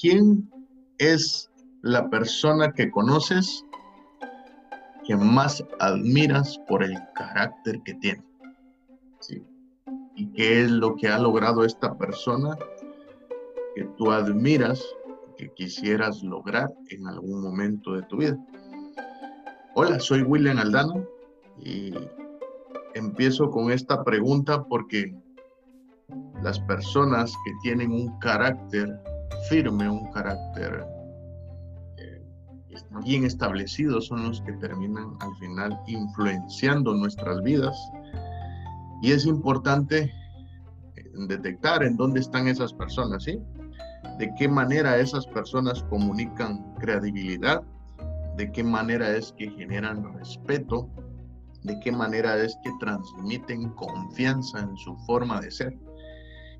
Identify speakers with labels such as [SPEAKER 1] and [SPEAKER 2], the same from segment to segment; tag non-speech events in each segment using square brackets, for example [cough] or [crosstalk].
[SPEAKER 1] ¿quién es la persona que conoces que más admiras por el carácter que tiene? ¿Sí? ¿Y qué es lo que ha logrado esta persona que tú admiras, que quisieras lograr en algún momento de tu vida? Hola, soy William Aldana y empiezo con esta pregunta porque las personas que tienen un carácter firme, un carácter eh, bien establecido, son los que terminan al final influenciando nuestras vidas. Y es importante eh, detectar en dónde están esas personas, ¿sí? De qué manera esas personas comunican credibilidad, de qué manera es que generan respeto, de qué manera es que transmiten confianza en su forma de ser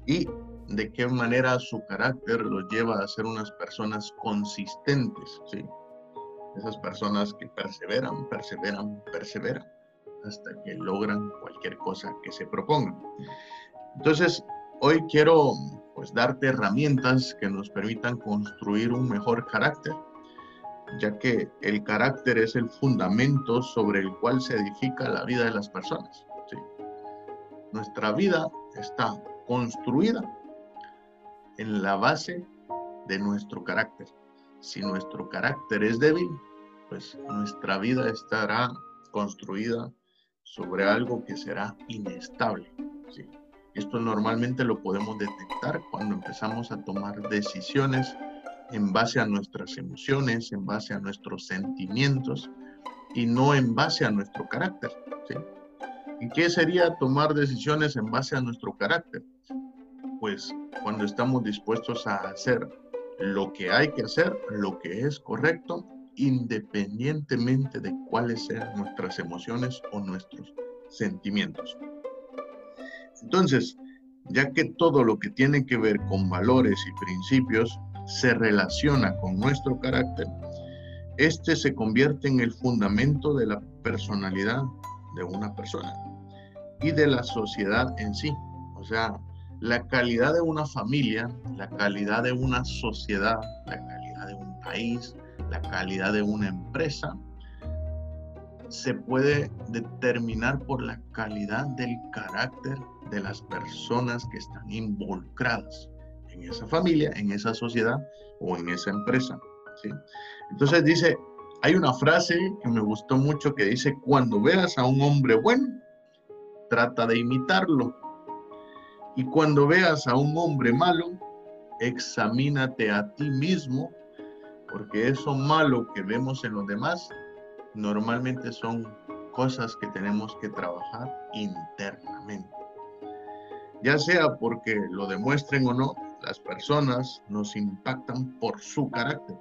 [SPEAKER 1] y de qué manera su carácter los lleva a ser unas personas consistentes, ¿sí? Esas personas que perseveran, perseveran, perseveran hasta que logran cualquier cosa que se propongan. Entonces, hoy quiero pues darte herramientas que nos permitan construir un mejor carácter, ya que el carácter es el fundamento sobre el cual se edifica la vida de las personas. ¿sí? Nuestra vida está construida en la base de nuestro carácter. Si nuestro carácter es débil, pues nuestra vida estará construida sobre algo que será inestable. Esto normalmente lo podemos detectar cuando empezamos a tomar decisiones en base a nuestras emociones, en base a nuestros sentimientos y no en base a nuestro carácter. ¿Y qué sería tomar decisiones en base a nuestro carácter? Pues cuando estamos dispuestos a hacer lo que hay que hacer, lo que es correcto, independientemente de cuáles sean nuestras emociones o nuestros sentimientos. Entonces, ya que todo lo que tiene que ver con valores y principios se relaciona con nuestro carácter, este se convierte en el fundamento de la personalidad de una persona y de la sociedad en sí. O sea, la calidad de una familia, la calidad de una sociedad, la calidad de un país, la calidad de una empresa, se puede determinar por la calidad del carácter de las personas que están involucradas en esa familia, en esa sociedad o en esa empresa. Entonces dice, hay una frase que me gustó mucho que dice, cuando veas a un hombre bueno, trata de imitarlo. Y cuando veas a un hombre malo, examínate a ti mismo, porque eso malo que vemos en los demás normalmente son cosas que tenemos que trabajar internamente. Ya sea porque lo demuestren o no, las personas nos impactan por su carácter.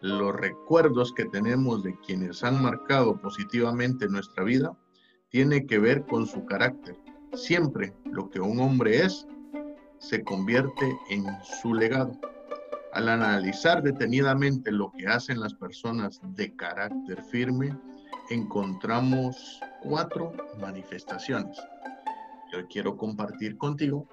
[SPEAKER 1] Los recuerdos que tenemos de quienes han marcado positivamente nuestra vida tiene que ver con su carácter. Siempre lo que un hombre es se convierte en su legado. Al analizar detenidamente lo que hacen las personas de carácter firme, encontramos cuatro manifestaciones. Yo quiero compartir contigo,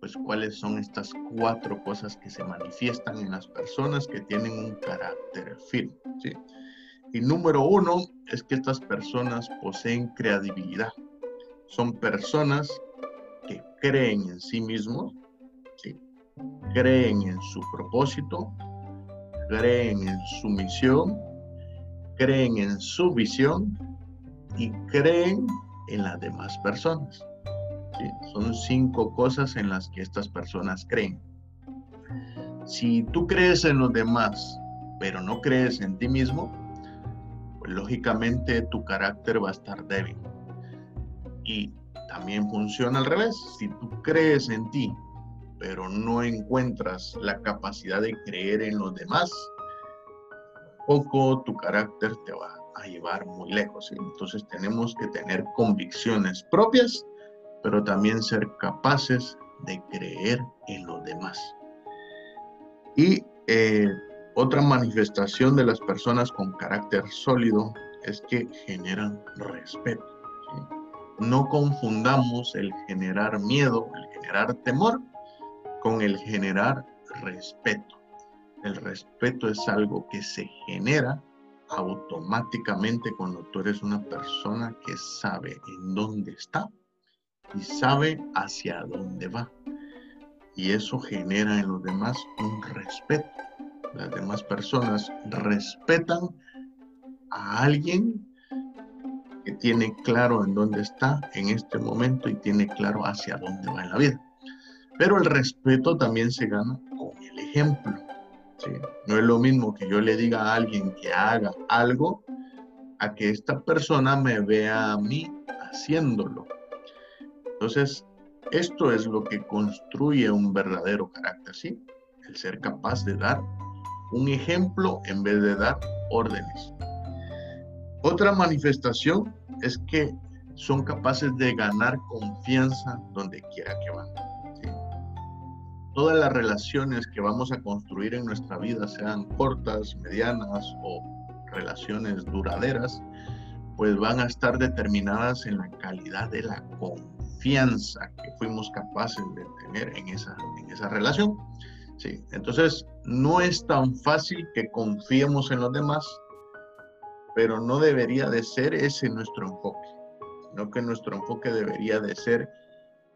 [SPEAKER 1] pues, cuáles son estas cuatro cosas que se manifiestan en las personas que tienen un carácter firme. ¿sí? Y número uno es que estas personas poseen credibilidad. Son personas que creen en sí mismos, creen en su propósito, creen en su misión, creen en su visión y creen en las demás personas. Son cinco cosas en las que estas personas creen. Si tú crees en los demás, pero no crees en ti mismo, lógicamente tu carácter va a estar débil. Y también funciona al revés. Si tú crees en ti, pero no encuentras la capacidad de creer en los demás, poco tu carácter te va a llevar muy lejos. Entonces tenemos que tener convicciones propias, pero también ser capaces de creer en los demás. Y eh, otra manifestación de las personas con carácter sólido es que generan respeto. No confundamos el generar miedo, el generar temor, con el generar respeto. El respeto es algo que se genera automáticamente cuando tú eres una persona que sabe en dónde está y sabe hacia dónde va. Y eso genera en los demás un respeto. Las demás personas respetan a alguien que tiene claro en dónde está en este momento y tiene claro hacia dónde va en la vida. Pero el respeto también se gana con el ejemplo. No es lo mismo que yo le diga a alguien que haga algo a que esta persona me vea a mí haciéndolo. Entonces, esto es lo que construye un verdadero carácter, ¿sí? El ser capaz de dar un ejemplo en vez de dar órdenes. Otra manifestación es que son capaces de ganar confianza donde quiera que van todas las relaciones que vamos a construir en nuestra vida, sean cortas, medianas o relaciones duraderas, pues van a estar determinadas en la calidad de la confianza que fuimos capaces de tener en esa, en esa relación. Sí, entonces no es tan fácil que confiemos en los demás, pero no debería de ser ese nuestro enfoque, sino que nuestro enfoque debería de ser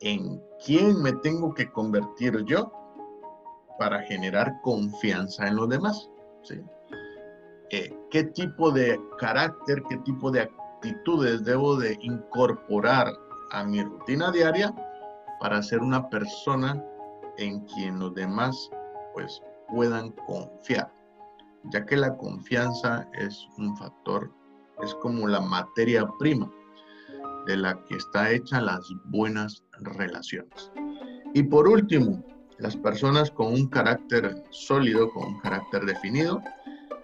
[SPEAKER 1] en quién me tengo que convertir yo para generar confianza en los demás. Eh, ¿Qué tipo de carácter, qué tipo de actitudes debo de incorporar a mi rutina diaria para ser una persona en quien los demás pues puedan confiar? Ya que la confianza es un factor, es como la materia prima de la que está hecha las buenas relaciones. Y por último, las personas con un carácter sólido, con un carácter definido,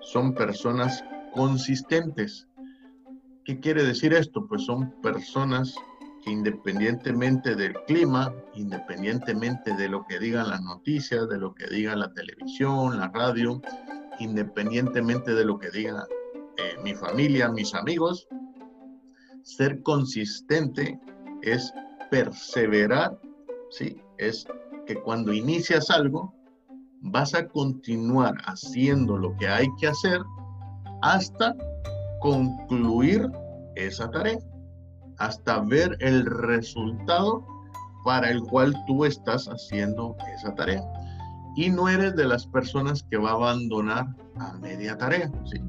[SPEAKER 1] son personas consistentes. ¿Qué quiere decir esto? Pues son personas que independientemente del clima, independientemente de lo que digan las noticias, de lo que diga la televisión, la radio, independientemente de lo que diga eh, mi familia, mis amigos, ser consistente es perseverar, ¿sí? Es que cuando inicias algo, vas a continuar haciendo lo que hay que hacer hasta concluir esa tarea, hasta ver el resultado para el cual tú estás haciendo esa tarea. Y no eres de las personas que va a abandonar a media tarea. ¿sí?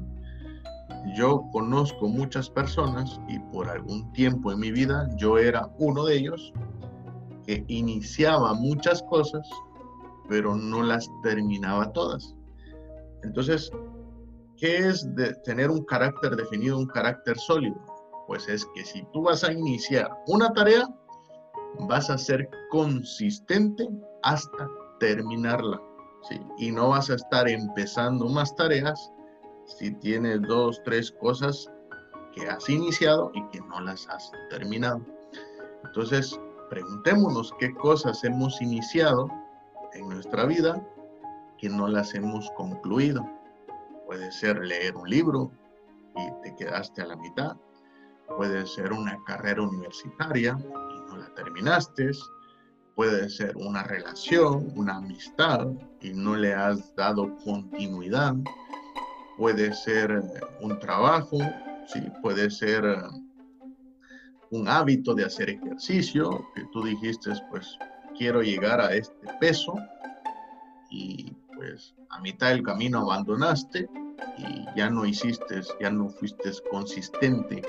[SPEAKER 1] Yo conozco muchas personas y por algún tiempo en mi vida yo era uno de ellos que iniciaba muchas cosas, pero no las terminaba todas. Entonces, ¿qué es de tener un carácter definido, un carácter sólido? Pues es que si tú vas a iniciar una tarea, vas a ser consistente hasta terminarla. ¿sí? Y no vas a estar empezando más tareas si tienes dos, tres cosas que has iniciado y que no las has terminado. Entonces, preguntémonos qué cosas hemos iniciado en nuestra vida que no las hemos concluido. Puede ser leer un libro y te quedaste a la mitad. Puede ser una carrera universitaria y no la terminaste. Puede ser una relación, una amistad y no le has dado continuidad. Puede ser eh, un trabajo, puede ser eh, un hábito de hacer ejercicio, que tú dijiste, pues quiero llegar a este peso y pues a mitad del camino abandonaste y ya no hiciste, ya no fuiste consistente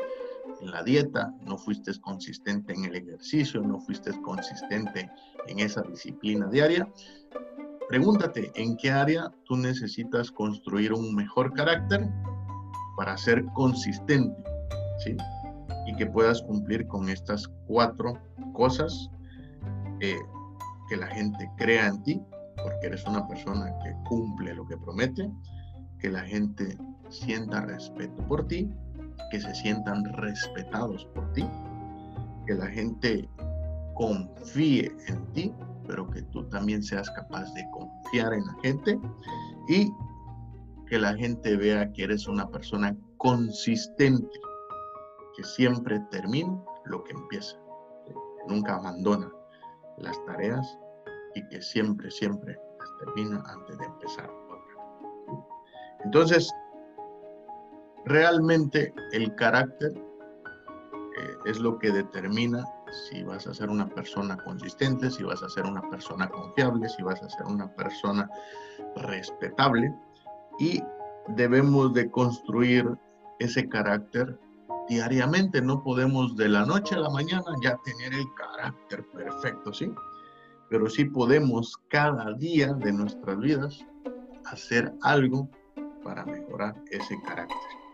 [SPEAKER 1] en la dieta, no fuiste consistente en el ejercicio, no fuiste consistente en esa disciplina diaria Pregúntate en qué área tú necesitas construir un mejor carácter para ser consistente, ¿sí? Y que puedas cumplir con estas cuatro cosas, eh, que la gente crea en ti, porque eres una persona que cumple lo que promete, que la gente sienta respeto por ti, que se sientan respetados por ti, que la gente confíe en ti pero que tú también seas capaz de confiar en la gente y que la gente vea que eres una persona consistente, que siempre termina lo que empieza, que nunca abandona las tareas y que siempre, siempre las termina antes de empezar otra. Entonces, realmente el carácter eh, es lo que determina si vas a ser una persona consistente, si vas a ser una persona confiable, si vas a ser una persona respetable y debemos de construir ese carácter diariamente, no podemos de la noche a la mañana ya tener el carácter perfecto, ¿sí? Pero sí podemos cada día de nuestras vidas hacer algo para mejorar ese carácter.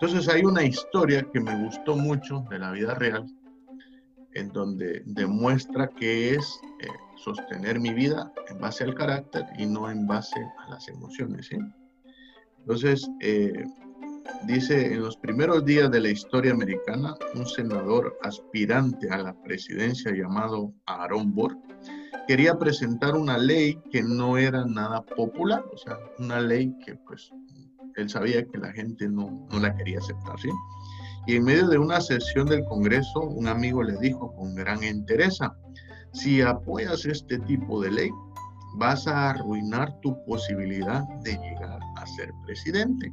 [SPEAKER 1] Entonces hay una historia que me gustó mucho de la vida real, en donde demuestra que es eh, sostener mi vida en base al carácter y no en base a las emociones. ¿sí? Entonces, eh, Dice, en los primeros días de la historia americana, un senador aspirante a la presidencia llamado Aaron Burr quería presentar una ley que no era nada popular, o sea, una ley que pues él sabía que la gente no, no la quería aceptar, ¿sí? Y en medio de una sesión del Congreso, un amigo le dijo con gran entereza, si apoyas este tipo de ley, vas a arruinar tu posibilidad de llegar a ser presidente.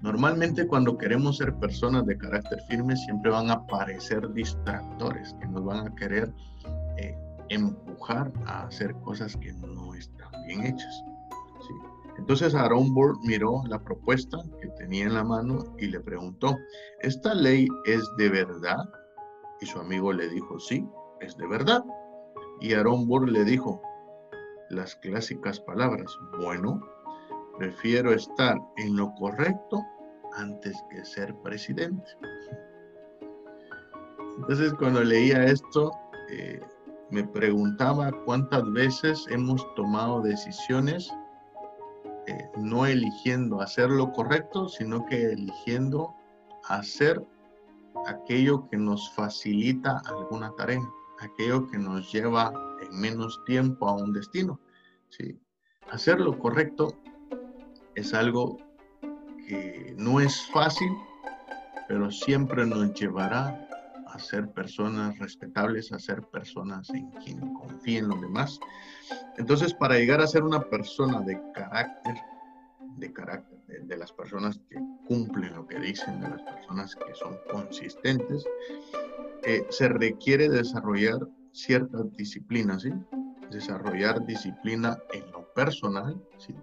[SPEAKER 1] Normalmente cuando queremos ser personas de carácter firme siempre van a aparecer distractores que nos van a querer eh, empujar a hacer cosas que no están bien hechas. Entonces Aaron Burr miró la propuesta que tenía en la mano y le preguntó, ¿esta ley es de verdad? Y su amigo le dijo, sí, es de verdad. Y Aaron Burr le dijo las clásicas palabras, bueno, Prefiero estar en lo correcto antes que ser presidente. Entonces cuando leía esto, eh, me preguntaba cuántas veces hemos tomado decisiones eh, no eligiendo hacer lo correcto, sino que eligiendo hacer aquello que nos facilita alguna tarea, aquello que nos lleva en menos tiempo a un destino. ¿sí? Hacer lo correcto es algo que no es fácil, pero siempre nos llevará a ser personas respetables, a ser personas en quien confíen los demás. Entonces, para llegar a ser una persona de carácter, de carácter, de, las personas que cumplen lo que dicen, de las personas que son consistentes, eh, se requiere desarrollar ciertas disciplinas, ¿sí? Desarrollar disciplina en lo personal, ¿sí?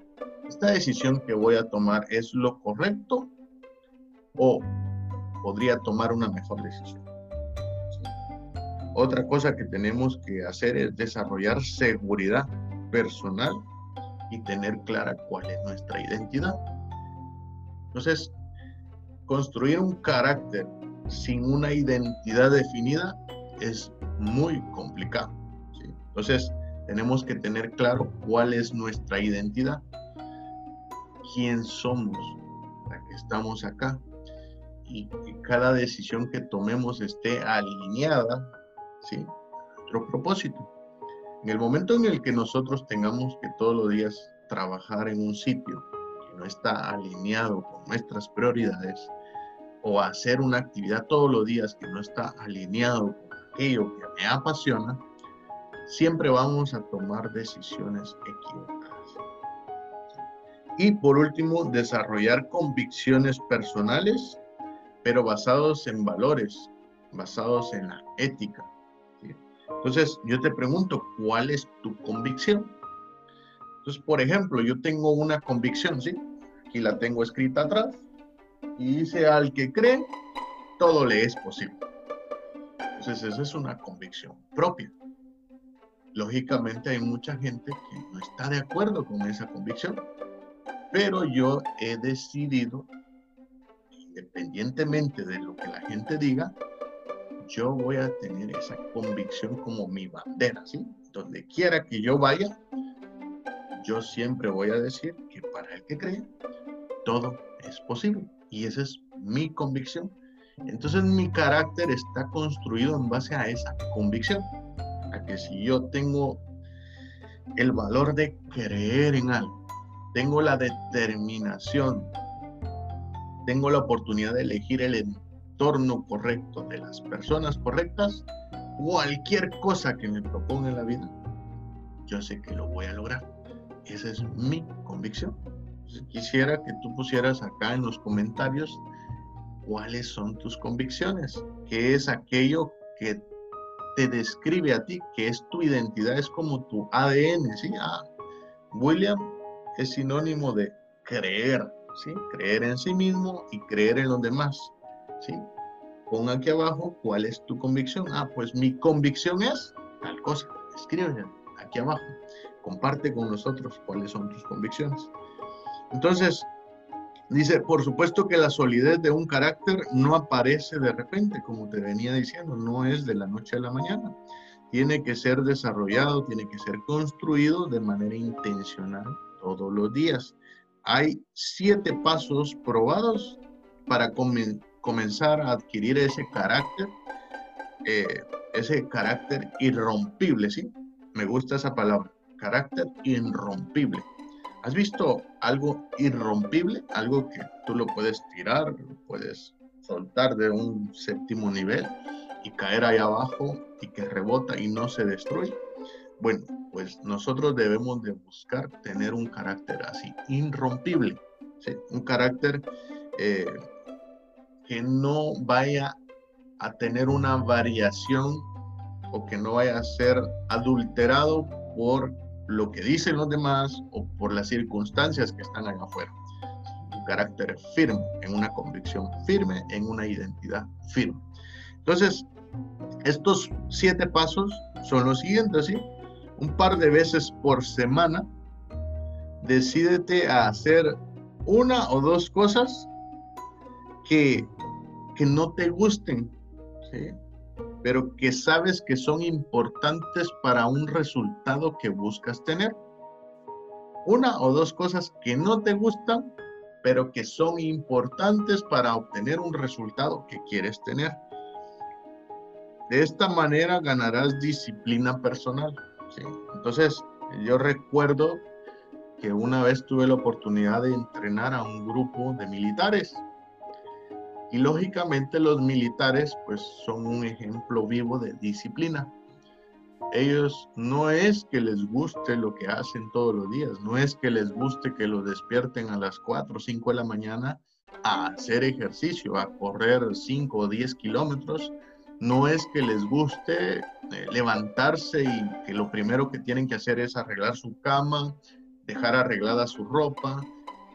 [SPEAKER 1] ¿esta decisión que voy a tomar es lo correcto o podría tomar una mejor decisión? Otra cosa que tenemos que hacer es desarrollar seguridad personal y tener clara cuál es nuestra identidad. Entonces, construir un carácter sin una identidad definida es muy complicado. Entonces, tenemos que tener claro cuál es nuestra identidad quién somos, para que estamos acá. Y que cada decisión que tomemos esté alineada, ¿sí? Propósito. En el momento en el que nosotros tengamos que todos los días trabajar en un sitio que no está alineado con nuestras prioridades, o hacer una actividad todos los días que no está alineado con aquello que me apasiona, siempre vamos a tomar decisiones equivocadas. Y por último, desarrollar convicciones personales, pero basados en valores, basados en la ética. Entonces, yo te pregunto, ¿cuál es tu convicción? Entonces, por ejemplo, yo tengo una convicción, ¿sí? Aquí la tengo escrita atrás. Y dice, al que cree, todo le es posible. Entonces, esa es una convicción propia. Lógicamente hay mucha gente que no está de acuerdo con esa convicción pero yo he decidido, independientemente de lo que la gente diga, yo voy a tener esa convicción como mi bandera, ¿sí? Donde quiera que yo vaya, yo siempre voy a decir que para el que cree, todo es posible. Y esa es mi convicción. Entonces mi carácter está construido en base a esa convicción. A que si yo tengo el valor de creer en algo, tengo la determinación, tengo la oportunidad de elegir el entorno correcto de las personas correctas, cualquier cosa que me proponga en la vida, yo sé que lo voy a lograr. Esa es mi convicción. quisiera que tú pusieras acá en los comentarios cuáles son tus convicciones, qué es aquello que te describe a ti, que es tu identidad, es como tu ADN, ¿sí? Ah, William es sinónimo de creer, ¿sí? Creer en sí mismo y creer en los demás, ¿sí? Pon aquí abajo cuál es tu convicción. Ah, pues mi convicción es tal cosa. Escríbelo aquí abajo. Comparte con nosotros cuáles son tus convicciones. Entonces, dice, por supuesto que la solidez de un carácter no aparece de repente, como te venía diciendo, no es de la noche a la mañana. Tiene que ser desarrollado, tiene que ser construido de manera intencional todos los días. Hay siete pasos probados para comenzar a adquirir ese carácter, eh, ese carácter irrompible, ¿sí? Me gusta esa palabra, carácter irrompible. ¿Has visto algo irrompible? Algo que tú lo puedes tirar, puedes soltar de un séptimo nivel y caer ahí abajo y que rebota y no se destruye. Bueno, pues nosotros debemos de buscar tener un carácter así, irrompible, ¿sí? un carácter eh, que no vaya a tener una variación o que no vaya a ser adulterado por lo que dicen los demás o por las circunstancias que están allá afuera. Un carácter firme, en una convicción firme, en una identidad firme. Entonces, estos siete pasos son los siguientes, ¿sí? Un par de veces por semana, decídete a hacer una o dos cosas que, que no te gusten, ¿sí? pero que sabes que son importantes para un resultado que buscas tener. Una o dos cosas que no te gustan, pero que son importantes para obtener un resultado que quieres tener. De esta manera ganarás disciplina personal. Entonces, yo recuerdo que una vez tuve la oportunidad de entrenar a un grupo de militares y lógicamente los militares pues son un ejemplo vivo de disciplina. Ellos no es que les guste lo que hacen todos los días, no es que les guste que los despierten a las 4 o 5 de la mañana a hacer ejercicio, a correr 5 o 10 kilómetros, no es que les guste eh, levantarse y que lo primero que tienen que hacer es arreglar su cama, dejar arreglada su ropa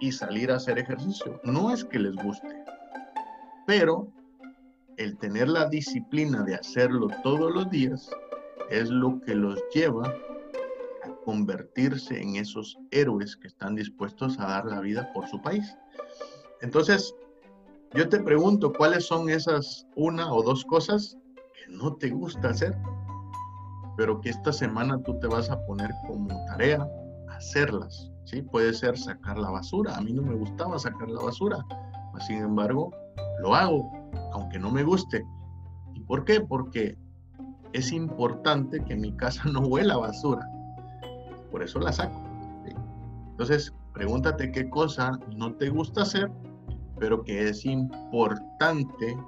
[SPEAKER 1] y salir a hacer ejercicio. No es que les guste pero el tener la disciplina de hacerlo todos los días es lo que los lleva a convertirse en esos héroes que están dispuestos a dar la vida por su país. Entonces, yo te pregunto, ¿cuáles son esas una o dos cosas que no te gusta hacer, pero que esta semana tú te vas a poner como tarea hacerlas? ¿sí? Puede ser sacar la basura. A mí no me gustaba sacar la basura. Sin embargo, lo hago, aunque no me guste. ¿Y por qué? Porque es importante que mi casa [laughs] no huela basura. Por eso la saco. Entonces, pregúntate qué cosa no te gusta hacer, pero que es importante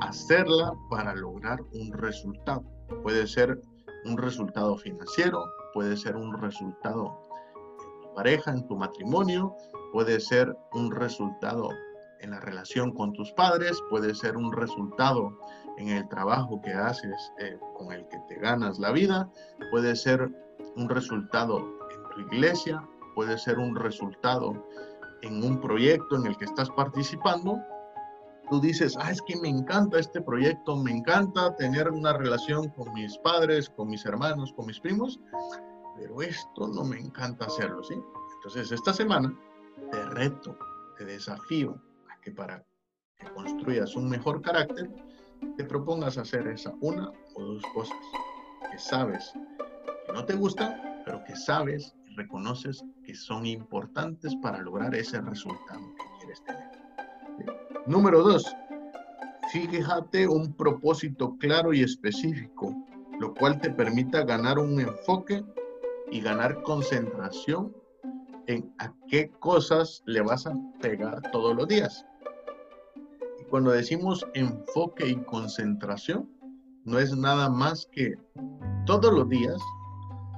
[SPEAKER 1] hacerla para lograr un resultado. Puede ser un resultado financiero, puede ser un resultado en tu pareja, en tu matrimonio, puede ser un resultado en la relación con tus padres, puede ser un resultado en el trabajo que haces eh, con el que te ganas la vida, puede ser un resultado en tu iglesia, puede ser un resultado en un proyecto en el que estás participando. Tú dices, ah, es que me encanta este proyecto, me encanta tener una relación con mis padres, con mis hermanos, con mis primos, pero esto no me encanta hacerlo, ¿sí? Entonces, esta semana te reto, te desafío que para que construyas un mejor carácter, te propongas hacer esa una o dos cosas que sabes que no te gustan, pero que sabes y reconoces que son importantes para lograr ese resultado que quieres tener. Número dos, fíjate un propósito claro y específico, lo cual te permita ganar un enfoque y ganar concentración en a qué cosas le vas a pegar todos los días. Cuando decimos enfoque y concentración, no es nada más que todos los días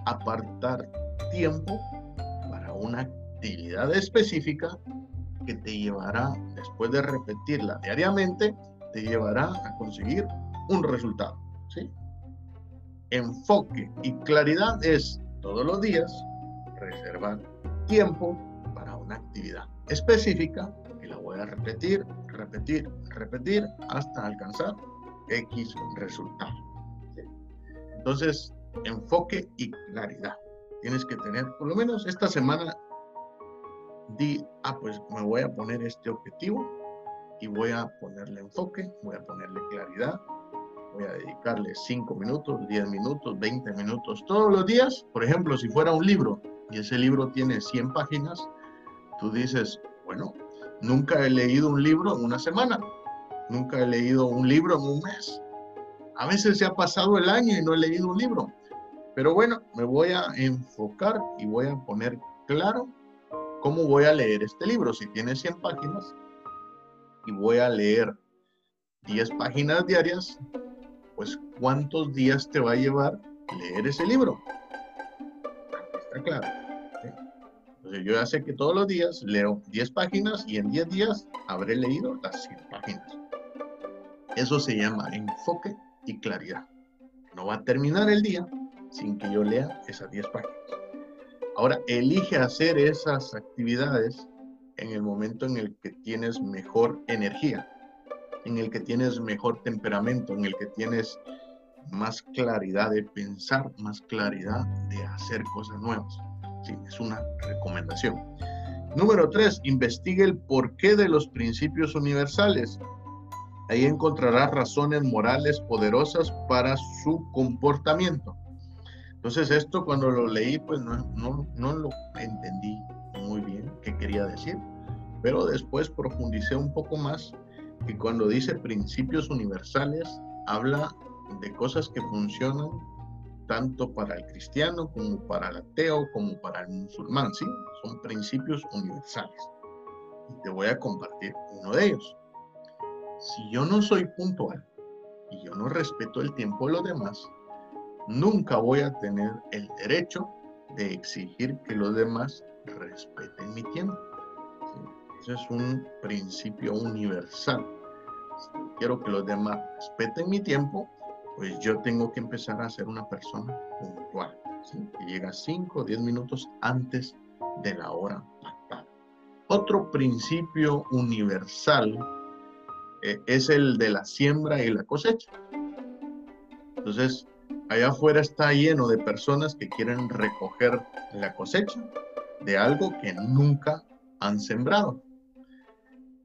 [SPEAKER 1] apartar tiempo para una actividad específica que te llevará, después de repetirla diariamente, te llevará a conseguir un resultado. ¿sí? Enfoque y claridad es todos los días reservar tiempo para una actividad específica voy a repetir, repetir, repetir hasta alcanzar X resultado. Entonces, enfoque y claridad. Tienes que tener, por lo menos esta semana, di, ah, pues me voy a poner este objetivo y voy a ponerle enfoque, voy a ponerle claridad, voy a dedicarle 5 minutos, 10 minutos, 20 minutos todos los días. Por ejemplo, si fuera un libro y ese libro tiene 100 páginas, tú dices, bueno, nunca he leído un libro en una semana, nunca he leído un libro en un mes. A veces se ha pasado el año y no he leído un libro. Pero bueno, me voy a enfocar y voy a poner claro cómo voy a leer este libro. Si tiene 100 páginas y voy a leer 10 páginas diarias, pues ¿cuántos días te va a llevar leer ese libro? Está claro. Yo ya sé que todos los días leo 10 páginas y en 10 días habré leído las 100 páginas. Eso se llama enfoque y claridad. No va a terminar el día sin que yo lea esas 10 páginas. Ahora, elige hacer esas actividades en el momento en el que tienes mejor energía, en el que tienes mejor temperamento, en el que tienes más claridad de pensar, más claridad de hacer cosas nuevas. Sí, es una recomendación. Número tres, investigue el porqué de los principios universales. Ahí encontrarás razones morales poderosas para su comportamiento. Entonces esto cuando lo leí, pues no, no, no lo entendí muy bien qué quería decir, pero después profundicé un poco más y cuando dice principios universales, habla de cosas que funcionan tanto para el cristiano como para el ateo, como para el musulmán, ¿sí? Son principios universales. Y te voy a compartir uno de ellos. Si yo no soy puntual y yo no respeto el tiempo de los demás, nunca voy a tener el derecho de exigir que los demás respeten mi tiempo. Ese es un principio universal. Si quiero que los demás respeten mi tiempo, pues yo tengo que empezar a ser una persona puntual, que llega 5 o 10 minutos antes de la hora pactada. Otro principio universal eh, es el de la siembra y la cosecha. Entonces, allá afuera está lleno de personas que quieren recoger la cosecha de algo que nunca han sembrado.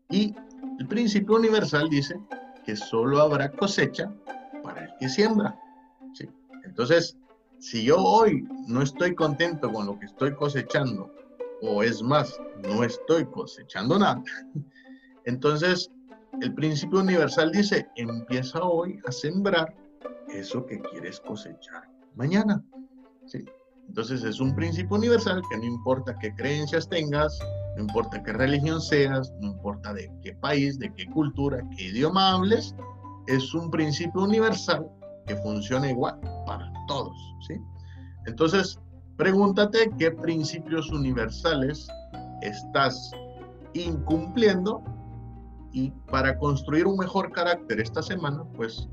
[SPEAKER 1] Y el principio universal dice que solo habrá cosecha siembra. Entonces, si yo hoy no estoy contento con lo que estoy cosechando, o es más, no estoy cosechando nada, [laughs] entonces el principio universal dice, empieza hoy a sembrar eso que quieres cosechar mañana. ¿sí? Entonces es un principio universal que no importa qué creencias tengas, no importa qué religión seas, no importa de qué país, de qué cultura, qué idioma hables, es un principio universal que funciona igual para todos. ¿sí? Entonces, pregúntate qué principios universales estás incumpliendo y para construir un mejor carácter esta semana, pues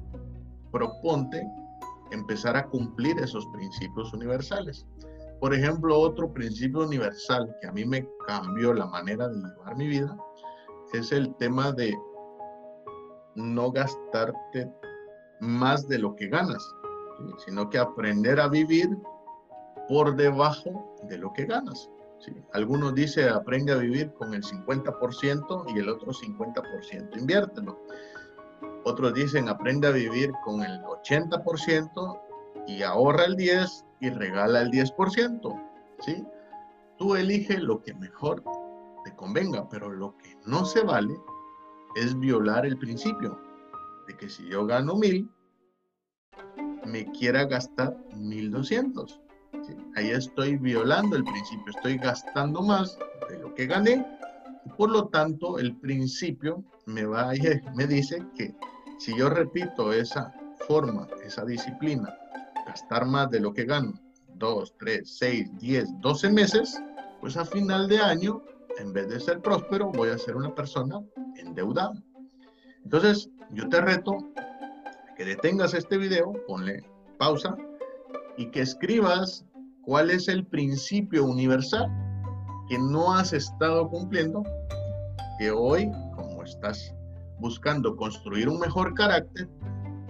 [SPEAKER 1] proponte empezar a cumplir esos principios universales. Por ejemplo, otro principio universal que a mí me cambió la manera de llevar mi vida es el tema de no gastarte más de lo que ganas, sino que aprender a vivir por debajo de lo que ganas. Algunos dicen aprende a vivir con el 50% y el otro 50% inviértelo. Otros dicen, aprende a vivir con el 80% y ahorra el 10% y regala el 10%. ¿sí? Tú elige lo que mejor te convenga, pero lo que no se vale es violar el principio de que si yo gano mil, me quiera gastar 1200. ¿sí? Ahí estoy violando el principio, estoy gastando más de lo que gané por lo tanto, el principio me, va, [laughs] me dice que si yo repito esa forma, esa disciplina, gastar más de lo que gano 2, 3, 6, 10, 12 meses, pues a final de año, en vez de ser próspero, voy a ser una persona endeudada. Entonces, yo te reto que detengas este video, ponle pausa y que escribas cuál es el principio universal que no has estado cumpliendo, que hoy, como estás buscando construir un mejor carácter,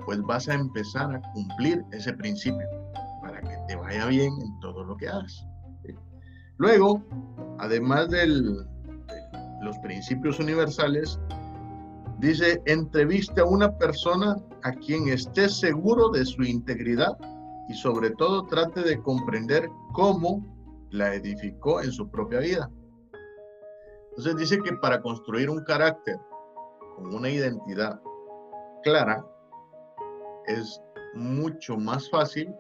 [SPEAKER 1] pues vas a empezar a cumplir ese principio para que te vaya bien en todo lo que hagas. Luego, además de los principios universales, dice, entreviste a una persona a quien esté seguro de su integridad y sobre todo trate de comprender cómo la edificó en su propia vida. Entonces dice que para construir un carácter con una identidad clara es mucho más fácil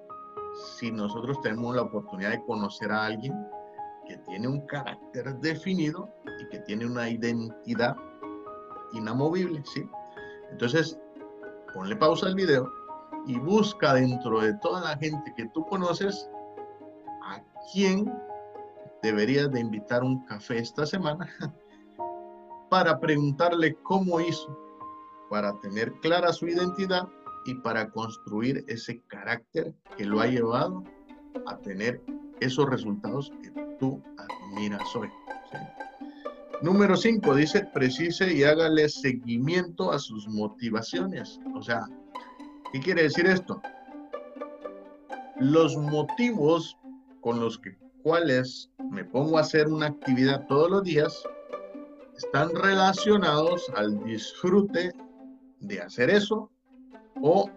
[SPEAKER 1] si nosotros tenemos la oportunidad de conocer a alguien que tiene un carácter definido y que tiene una identidad inamovible, ¿sí? Entonces, ponle pausa al video y busca dentro de toda la gente que tú conoces a quién deberías de invitar un café esta semana [laughs] para preguntarle cómo hizo para tener clara su identidad y para construir ese carácter que lo ha llevado a tener esos resultados tú admiras hoy. Número 5 dice, precise y hágale seguimiento a sus motivaciones. O sea, ¿Qué quiere decir esto? Los motivos con los que, cuales me pongo a hacer una actividad todos los días están relacionados al disfrute de hacer eso o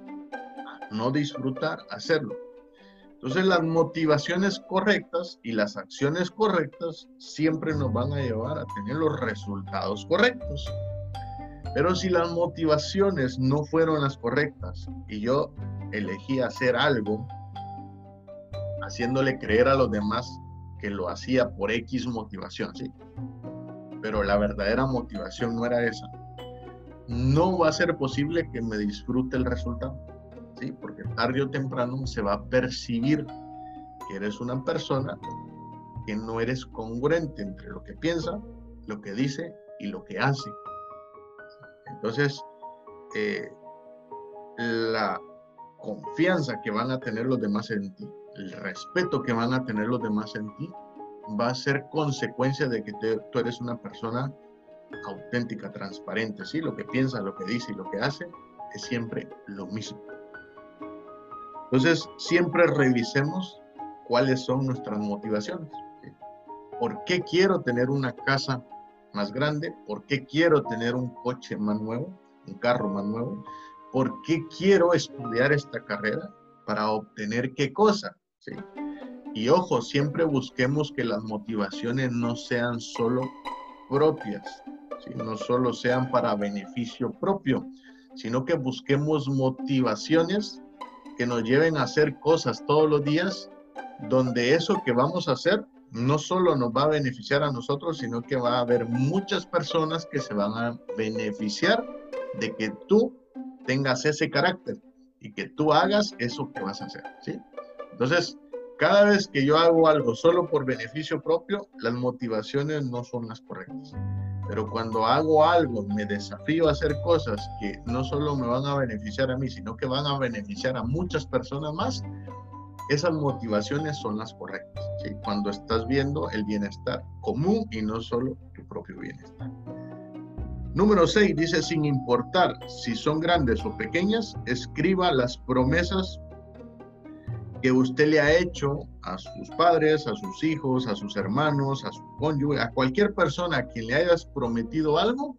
[SPEAKER 1] no disfrutar hacerlo. Entonces las motivaciones correctas y las acciones correctas siempre nos van a llevar a tener los resultados correctos. Pero si las motivaciones no fueron las correctas y yo elegí hacer algo, haciéndole creer a los demás que lo hacía por X motivación, ¿sí? Pero la verdadera motivación no era esa. No va a ser posible que me disfrute el resultado, ¿sí? Tarde o temprano se va a percibir que eres una persona que no eres congruente entre lo que piensa, lo que dice y lo que hace. Entonces, eh, la confianza que van a tener los demás en ti, el respeto que van a tener los demás en ti, va a ser consecuencia de que tú eres una persona auténtica, transparente, ¿sí? Lo que piensa, lo que dice y lo que hace es siempre lo mismo. Entonces, siempre revisemos cuáles son nuestras motivaciones. ¿Por qué quiero tener una casa más grande? ¿Por qué quiero tener un coche más nuevo, un carro más nuevo? ¿Por qué quiero estudiar esta carrera? ¿Para obtener qué cosa? ¿Sí? Y ojo, siempre busquemos que las motivaciones no sean solo propias, ¿sí? no solo sean para beneficio propio, sino que busquemos motivaciones que nos lleven a hacer cosas todos los días donde eso que vamos a hacer no solo nos va a beneficiar a nosotros, sino que va a haber muchas personas que se van a beneficiar de que tú tengas ese carácter y que tú hagas eso que vas a hacer, ¿sí? Entonces, cada vez que yo hago algo solo por beneficio propio, las motivaciones no son las correctas. Pero cuando hago algo, me desafío a hacer cosas que no solo me van a beneficiar a mí, sino que van a beneficiar a muchas personas más, esas motivaciones son las correctas. Cuando estás viendo el bienestar común y no solo tu propio bienestar. Número 6 dice, sin importar si son grandes o pequeñas, escriba las promesas que usted le ha hecho a sus padres, a sus hijos, a sus hermanos, a su cónyuge, a cualquier persona a quien le hayas prometido algo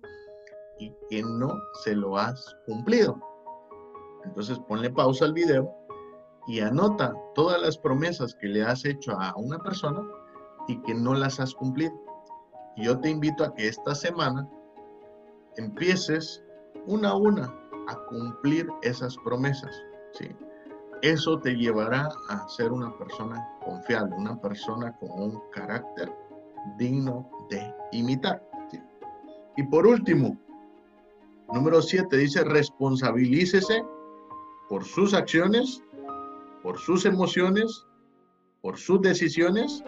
[SPEAKER 1] y que no se lo has cumplido. Entonces ponle pausa al video y anota todas las promesas que le has hecho a una persona y que no las has cumplido. Y yo te invito a que esta semana empieces una a una a cumplir esas promesas. ¿sí? Eso te llevará a ser una persona confiable, una persona con un carácter digno de imitar. Y por último, número 7 dice, responsabilícese por sus acciones por sus emociones, por sus decisiones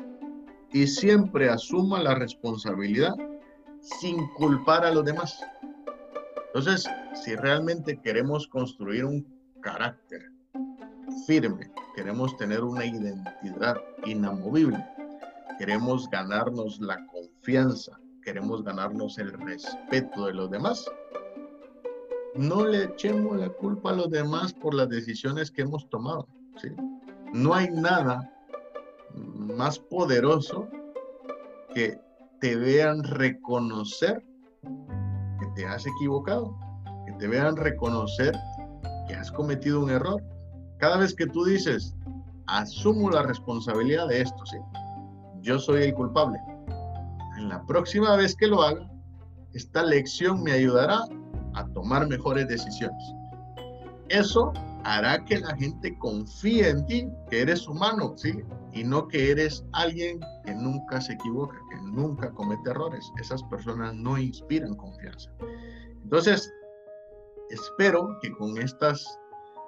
[SPEAKER 1] y siempre asuma la responsabilidad sin culpar a los demás. Entonces, si realmente queremos construir un carácter firme, queremos tener una identidad inamovible, queremos ganarnos la confianza, queremos ganarnos el respeto de los demás, no le echemos la culpa a los demás por las decisiones que hemos tomado. ¿sí? No hay nada más poderoso que te vean reconocer que te has equivocado, que te vean reconocer que has cometido un error. Cada vez que tú dices, asumo la responsabilidad de esto, ¿sí? yo soy el culpable. En la próxima vez que lo haga, esta lección me ayudará a tomar mejores decisiones. Eso hará que la gente confíe en ti, que eres humano, ¿sí? Y no que eres alguien que nunca se equivoca, que nunca comete errores. Esas personas no inspiran confianza. Entonces, espero que con estas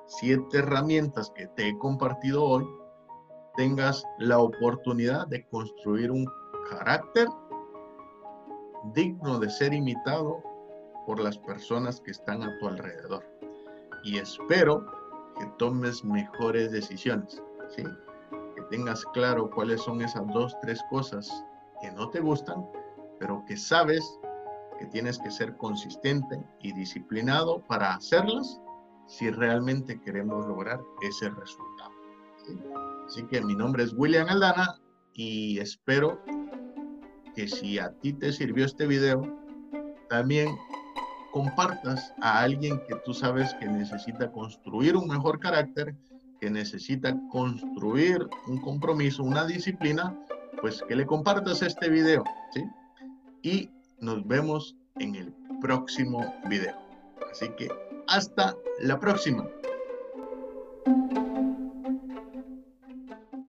[SPEAKER 1] siete herramientas que te he compartido hoy, tengas la oportunidad de construir un carácter digno de ser imitado por las personas que están a tu alrededor. Y espero que tomes mejores decisiones, ¿sí? Que tengas claro cuáles son esas dos, tres cosas que no te gustan, pero que sabes que tienes que ser consistente y disciplinado para hacerlas si realmente queremos lograr ese resultado. Así que mi nombre es William Aldana y espero que si a ti te sirvió este video, también compartas a alguien que tú sabes que necesita construir un mejor carácter, que necesita construir un compromiso, una disciplina, pues que le compartas este video, ¿sí? Y nos vemos en el próximo video. Así que hasta la próxima.